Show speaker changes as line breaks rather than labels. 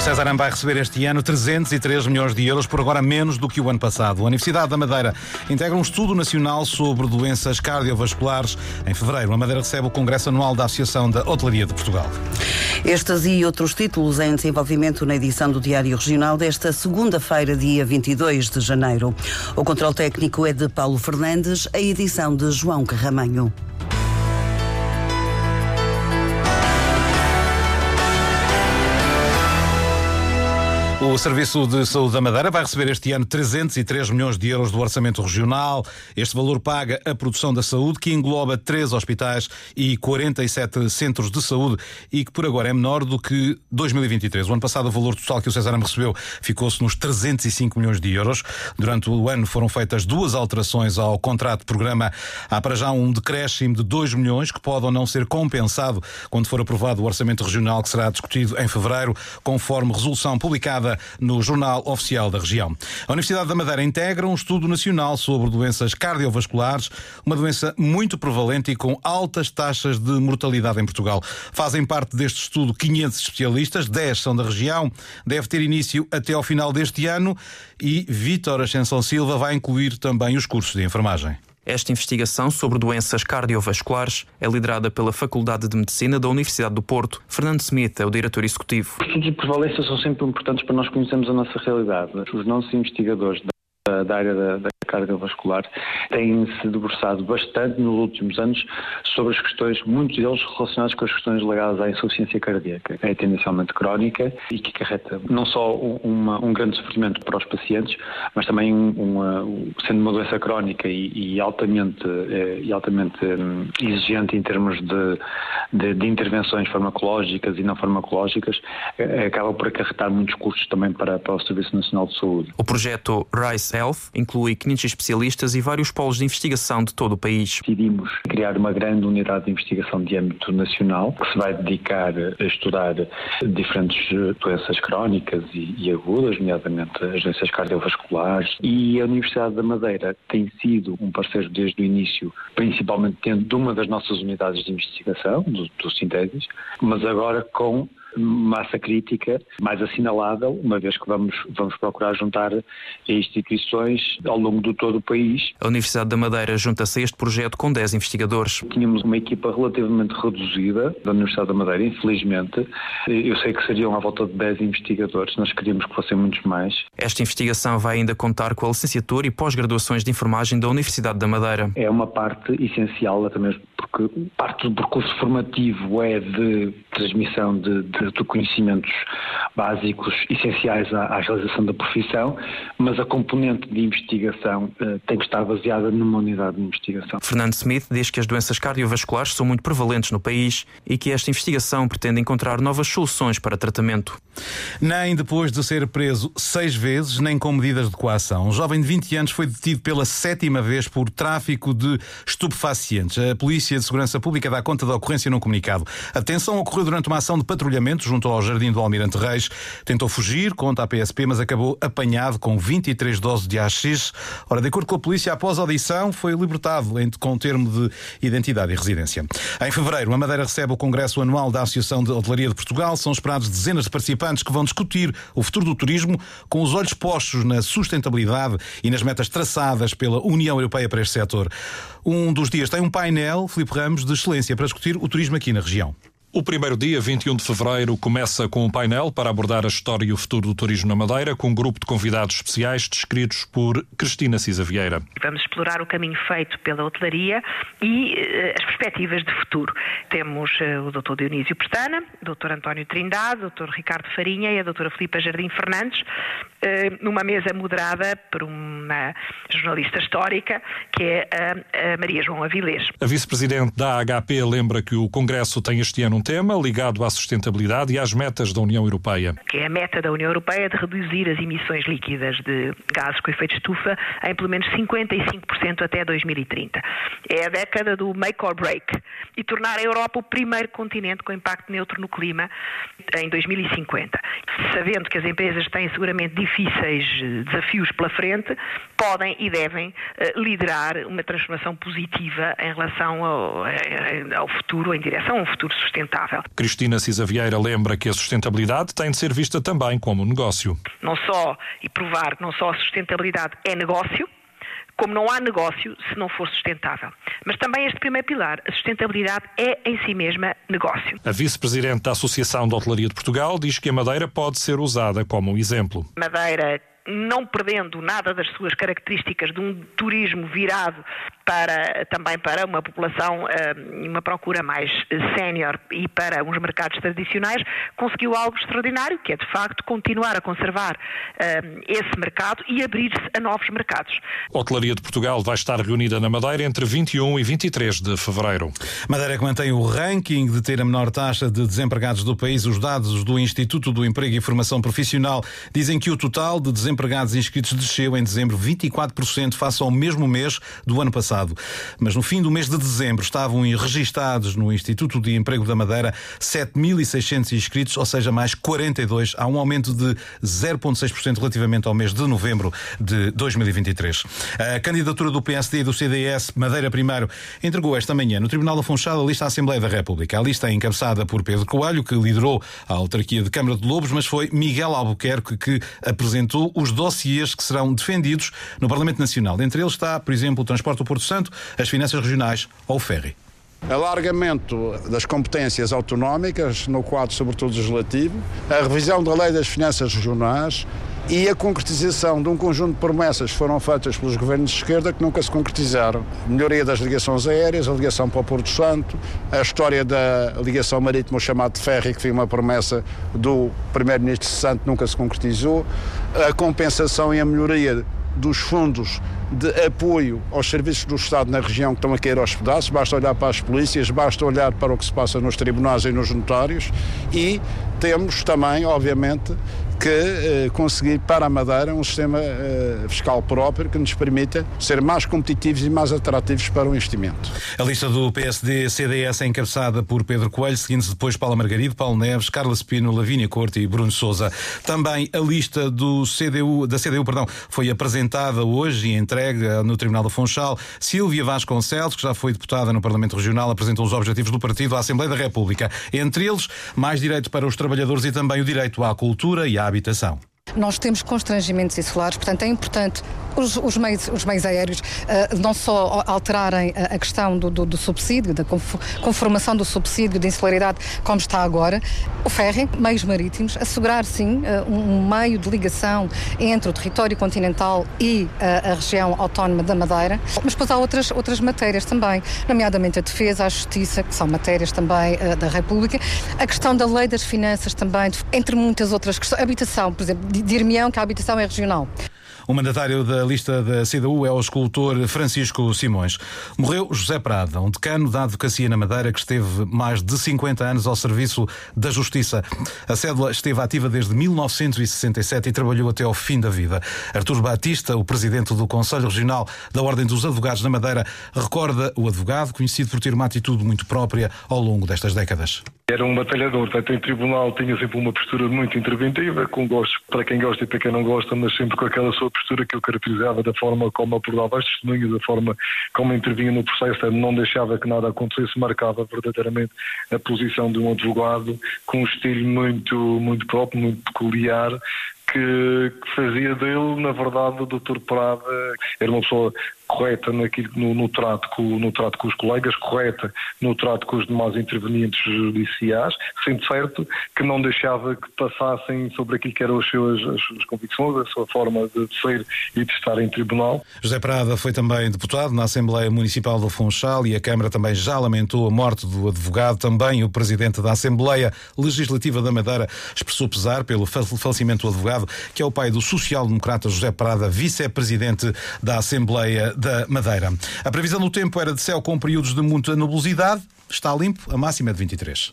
O César vai receber este ano 303 milhões de euros, por agora menos do que o ano passado. A Universidade da Madeira integra um estudo nacional sobre doenças cardiovasculares. Em fevereiro, a Madeira recebe o Congresso Anual da Associação da Hotelaria de Portugal.
Estes e outros títulos em desenvolvimento na edição do Diário Regional desta segunda-feira, dia 22 de janeiro. O controle técnico é de Paulo Fernandes, a edição de João Carramanho.
O Serviço de Saúde da Madeira vai receber este ano 303 milhões de euros do orçamento regional. Este valor paga a produção da saúde, que engloba três hospitais e 47 centros de saúde e que por agora é menor do que 2023. O ano passado, o valor total que o César recebeu ficou-se nos 305 milhões de euros. Durante o ano foram feitas duas alterações ao contrato de programa. Há para já um decréscimo de 2 milhões que pode ou não ser compensado quando for aprovado o orçamento regional que será discutido em fevereiro, conforme resolução publicada no Jornal Oficial da Região. A Universidade da Madeira integra um estudo nacional sobre doenças cardiovasculares, uma doença muito prevalente e com altas taxas de mortalidade em Portugal. Fazem parte deste estudo 500 especialistas, 10 são da região, deve ter início até ao final deste ano e Vítor Ascensão Silva vai incluir também os cursos de enfermagem.
Esta investigação sobre doenças cardiovasculares é liderada pela Faculdade de Medicina da Universidade do Porto. Fernando Smith é o diretor executivo.
Os estudos de prevalência são sempre importantes para nós conhecermos a nossa realidade. Os nossos investigadores da, da área da, da cardiovascular têm-se debruçado bastante nos últimos anos sobre as questões, muitos deles relacionados com as questões ligadas à insuficiência cardíaca, que é tendencialmente crónica e que acarreta não só uma, um grande sofrimento para os pacientes, mas também uma, sendo uma doença crónica e, e altamente, eh, e altamente hum, exigente em termos de, de, de, intervenções farmacológicas e não farmacológicas, eh, acaba por acarretar muitos custos também para, para o Serviço Nacional de Saúde.
O projeto RISE Health inclui 500 especialistas e vários polos de investigação de todo o país.
Decidimos criar uma grande unidade de investigação de âmbito nacional que se vai dedicar a estudar diferentes doenças crónicas e, e agudas, nomeadamente as doenças cardiovasculares. E a Universidade da Madeira tem sido um parceiro desde o início, principalmente dentro de uma das nossas unidades de investigação, do, do Sintesis, mas agora com massa crítica mais assinalável, uma vez que vamos, vamos procurar juntar instituições ao longo do todo o país.
A Universidade da Madeira junta-se a este projeto com 10 investigadores.
Tínhamos uma equipa relativamente reduzida da Universidade da Madeira, infelizmente. Eu sei que seriam à volta de 10 investigadores, nós queríamos que fossem muitos mais.
Esta investigação vai ainda contar com a licenciatura e pós-graduações de enfermagem da Universidade da Madeira.
É uma parte essencial, até mesmo porque parte do percurso formativo é de transmissão de, de de, de conhecimentos básicos essenciais à, à, realização da profissão, mas a componente de investigação uh, tem que estar baseada numa unidade de investigação.
Fernando Smith diz que as doenças cardiovasculares são muito prevalentes no país e que esta investigação pretende encontrar novas soluções para tratamento.
Nem depois de ser preso seis vezes, nem com medidas de coação. Um jovem de 20 anos foi detido pela sétima vez por tráfico de estupefacientes. A Polícia de Segurança Pública dá conta da ocorrência num comunicado. A detenção ocorreu durante uma ação de patrulhamento junto ao Jardim do Almirante Reis. Tentou fugir, conta a PSP, mas acabou apanhado com 23 doses de AX. Ora, de acordo com a polícia, após a audição, foi libertado com termo de identidade e residência. Em fevereiro, a Madeira recebe o Congresso Anual da Associação de Hotelaria de Portugal. São esperados dezenas de participantes que vão discutir o futuro do turismo com os olhos postos na sustentabilidade e nas metas traçadas pela União Europeia para este setor. Um dos dias tem um painel, Filipe Ramos, de excelência para discutir o turismo aqui na região.
O primeiro dia, 21 de fevereiro, começa com um painel para abordar a história e o futuro do turismo na Madeira, com um grupo de convidados especiais descritos por Cristina Cisa Vieira.
Vamos explorar o caminho feito pela hotelaria e uh, as perspectivas de futuro. Temos uh, o Dr. Dionísio Pestana, o Dr. António Trindade, o Dr. Ricardo Farinha e a Dra. Filipa Jardim Fernandes, uh, numa mesa moderada por uma jornalista histórica, que é a, a Maria João Avilés.
A vice-presidente da HP lembra que o Congresso tem este ano um tema ligado à sustentabilidade e às metas da União Europeia.
Que é a meta da União Europeia de reduzir as emissões líquidas de gases com efeito de estufa em pelo menos 55% até 2030. É a década do make or break e tornar a Europa o primeiro continente com impacto neutro no clima em 2050. Sabendo que as empresas têm seguramente difíceis eh, desafios pela frente, podem e devem eh, liderar uma transformação positiva em relação ao, eh, ao futuro, em direção a um futuro sustentável.
Cristina Cisa Vieira lembra que a sustentabilidade tem de ser vista também como negócio.
Não só, e provar que não só a sustentabilidade é negócio, como não há negócio se não for sustentável. Mas também este primeiro pilar, a sustentabilidade é em si mesma negócio.
A vice-presidente da Associação de Hotelaria de Portugal diz que a Madeira pode ser usada como um exemplo.
Madeira não perdendo nada das suas características de um turismo virado para, também para uma população, eh, uma procura mais sénior e para uns mercados tradicionais, conseguiu algo extraordinário, que é de facto continuar a conservar eh, esse mercado e abrir-se a novos mercados.
A Hotelaria de Portugal vai estar reunida na Madeira entre 21 e 23 de fevereiro.
Madeira que mantém o ranking de ter a menor taxa de desempregados do país. Os dados do Instituto do Emprego e Formação Profissional dizem que o total de desempregados inscritos desceu em dezembro 24% face ao mesmo mês do ano passado. Mas no fim do mês de dezembro estavam registados no Instituto de Emprego da Madeira 7.600 inscritos, ou seja, mais 42. Há um aumento de 0,6% relativamente ao mês de novembro de 2023. A candidatura do PSD e do CDS, Madeira Primeiro, entregou esta manhã no Tribunal da Funchal a lista à Assembleia da República. A lista é encabeçada por Pedro Coelho, que liderou a autarquia de Câmara de Lobos, mas foi Miguel Albuquerque que apresentou os dossiês que serão defendidos no Parlamento Nacional. Entre eles está, por exemplo, o transporte do Porto Santo, as finanças regionais ou o ferry.
Alargamento das competências autonómicas, no quadro sobretudo legislativo, a revisão da lei das finanças regionais e a concretização de um conjunto de promessas que foram feitas pelos governos de esquerda que nunca se concretizaram. Melhoria das ligações aéreas, a ligação para o Porto Santo, a história da ligação marítima, o chamado de ferry, que foi uma promessa do primeiro-ministro Santo, nunca se concretizou, a compensação e a melhoria dos fundos de apoio aos serviços do Estado na região que estão a cair aos pedaços, basta olhar para as polícias, basta olhar para o que se passa nos tribunais e nos notários. E temos também, obviamente, que eh, conseguir para a Madeira um sistema eh, fiscal próprio que nos permita ser mais competitivos e mais atrativos para o investimento.
A lista do PSD-CDS é encabeçada por Pedro Coelho, seguindo-se depois Paula Margarido, Paulo Neves, Carla Pino, Lavínia Corte e Bruno Souza. Também a lista do CDU, da CDU perdão, foi apresentada hoje e entregue no Tribunal do Funchal. Silvia Vasconcelos, que já foi deputada no Parlamento Regional, apresentou os objetivos do partido à Assembleia da República. Entre eles, mais direito para os trabalhadores e também o direito à cultura e à habitação.
Nós temos constrangimentos insulares, portanto é importante os, os, meios, os meios aéreos uh, não só alterarem a, a questão do, do, do, subsídio, da conformação do subsídio de insularidade como está agora, o ferry, meios marítimos, assegurar sim uh, um, meio de ligação entre o território continental e uh, a região autónoma da Madeira, mas depois há outras, outras matérias também, nomeadamente a defesa, a justiça, que são matérias também da República, a questão da lei das finanças também, entre muitas outras questões, habitação, por exemplo, dir-me-ão que a habitação é regional.
O mandatário da lista da CDU é o escultor Francisco Simões. Morreu José Prada, um decano da advocacia na Madeira que esteve mais de 50 anos ao serviço da justiça. A cédula esteve ativa desde 1967 e trabalhou até ao fim da vida. Artur Batista, o presidente do Conselho Regional da Ordem dos Advogados na Madeira, recorda o advogado, conhecido por ter uma atitude muito própria ao longo destas décadas.
Era um batalhador, portanto, em tribunal tinha sempre uma postura muito interventiva, com gosto para quem gosta e para quem não gosta, mas sempre com aquela sua postura que eu caracterizava da forma como abordava as testemunhas, da forma como intervinha no processo, não deixava que nada acontecesse, marcava verdadeiramente a posição de um advogado com um estilo muito, muito próprio, muito peculiar, que, fazia dele, na verdade, o Dr. Prada era uma pessoa correta naquilo, no, no, trato com, no trato com os colegas, correta no trato com os demais intervenientes judiciais, sendo certo que não deixava que passassem sobre aquilo que eram as suas, as suas convicções, a sua forma de ser e de estar em tribunal.
José Prada foi também deputado na Assembleia Municipal do Funchal e a Câmara também já lamentou a morte do advogado. Também o presidente da Assembleia Legislativa da Madeira expressou pesar pelo falecimento do advogado, que é o pai do social-democrata José Prada, vice-presidente da Assembleia da Madeira. A previsão do tempo era de céu com períodos de muita nebulosidade. Está limpo, a máxima é de 23.